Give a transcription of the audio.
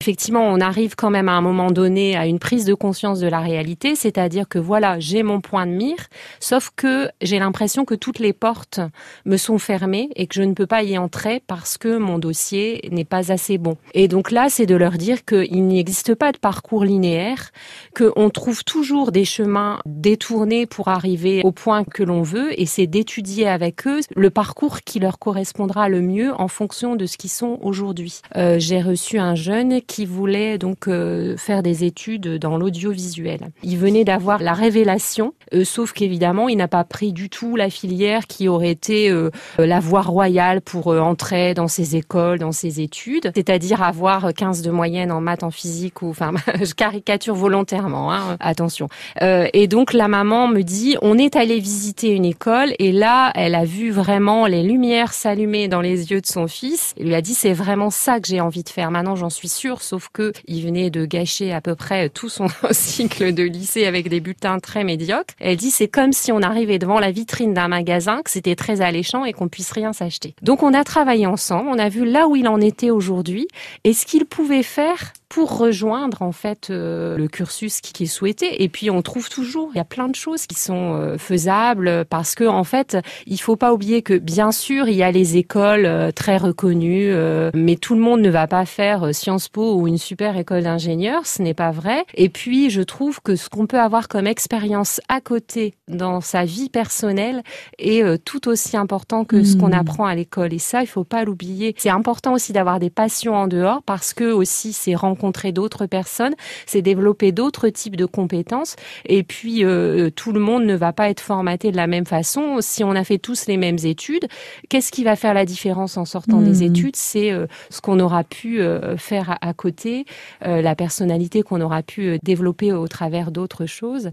Effectivement, on arrive quand même à un moment donné à une prise de conscience de la réalité, c'est-à-dire que voilà, j'ai mon point de mire, sauf que j'ai l'impression que toutes les portes me sont fermées et que je ne peux pas y entrer parce que mon dossier n'est pas assez bon. Et donc là, c'est de leur dire qu'il n'existe pas de parcours linéaire, qu'on trouve toujours des chemins détournés pour arriver au point que l'on veut, et c'est d'étudier avec eux le parcours qui leur correspondra le mieux en fonction de ce qu'ils sont aujourd'hui. Euh, j'ai reçu un jeune qui voulait donc euh, faire des études dans l'audiovisuel. Il venait d'avoir la révélation, euh, sauf qu'évidemment, il n'a pas pris du tout la filière qui aurait été euh, la voie royale pour entrer dans ses écoles, dans ses études, c'est-à-dire avoir 15 de moyenne en maths, en physique, ou enfin, je caricature volontairement, hein, attention. et donc la maman me dit, on est allé visiter une école et là, elle a vu vraiment les lumières s'allumer dans les yeux de son fils. Il lui a dit, c'est vraiment ça que j'ai envie de faire. Maintenant, j'en suis sûre sauf que il venait de gâcher à peu près tout son cycle de lycée avec des bulletins très médiocres. Elle dit c'est comme si on arrivait devant la vitrine d'un magasin, que c'était très alléchant et qu'on puisse rien s'acheter. Donc on a travaillé ensemble, on a vu là où il en était aujourd'hui et ce qu'il pouvait faire pour rejoindre en fait euh, le cursus qui est souhaité. Et puis on trouve toujours, il y a plein de choses qui sont euh, faisables parce que en fait, il faut pas oublier que bien sûr il y a les écoles euh, très reconnues, mais tout le monde ne va pas faire Sciences Po ou une super école d'ingénieur, ce n'est pas vrai. Et puis je trouve que ce qu'on peut avoir comme expérience à côté dans sa vie personnelle est tout aussi important que ce qu'on hmm. apprend à l'école. Et ça, il faut pas l'oublier. C'est important aussi d'avoir des passions en dehors parce que aussi c'est rencontrer d'autres personnes, c'est développer d'autres types de compétences. Et puis, euh, tout le monde ne va pas être formaté de la même façon. Si on a fait tous les mêmes études, qu'est-ce qui va faire la différence en sortant des hmm. études? C'est euh, ce qu'on aura pu euh, faire à, côté, la personnalité qu'on aura pu développer au travers d'autres choses.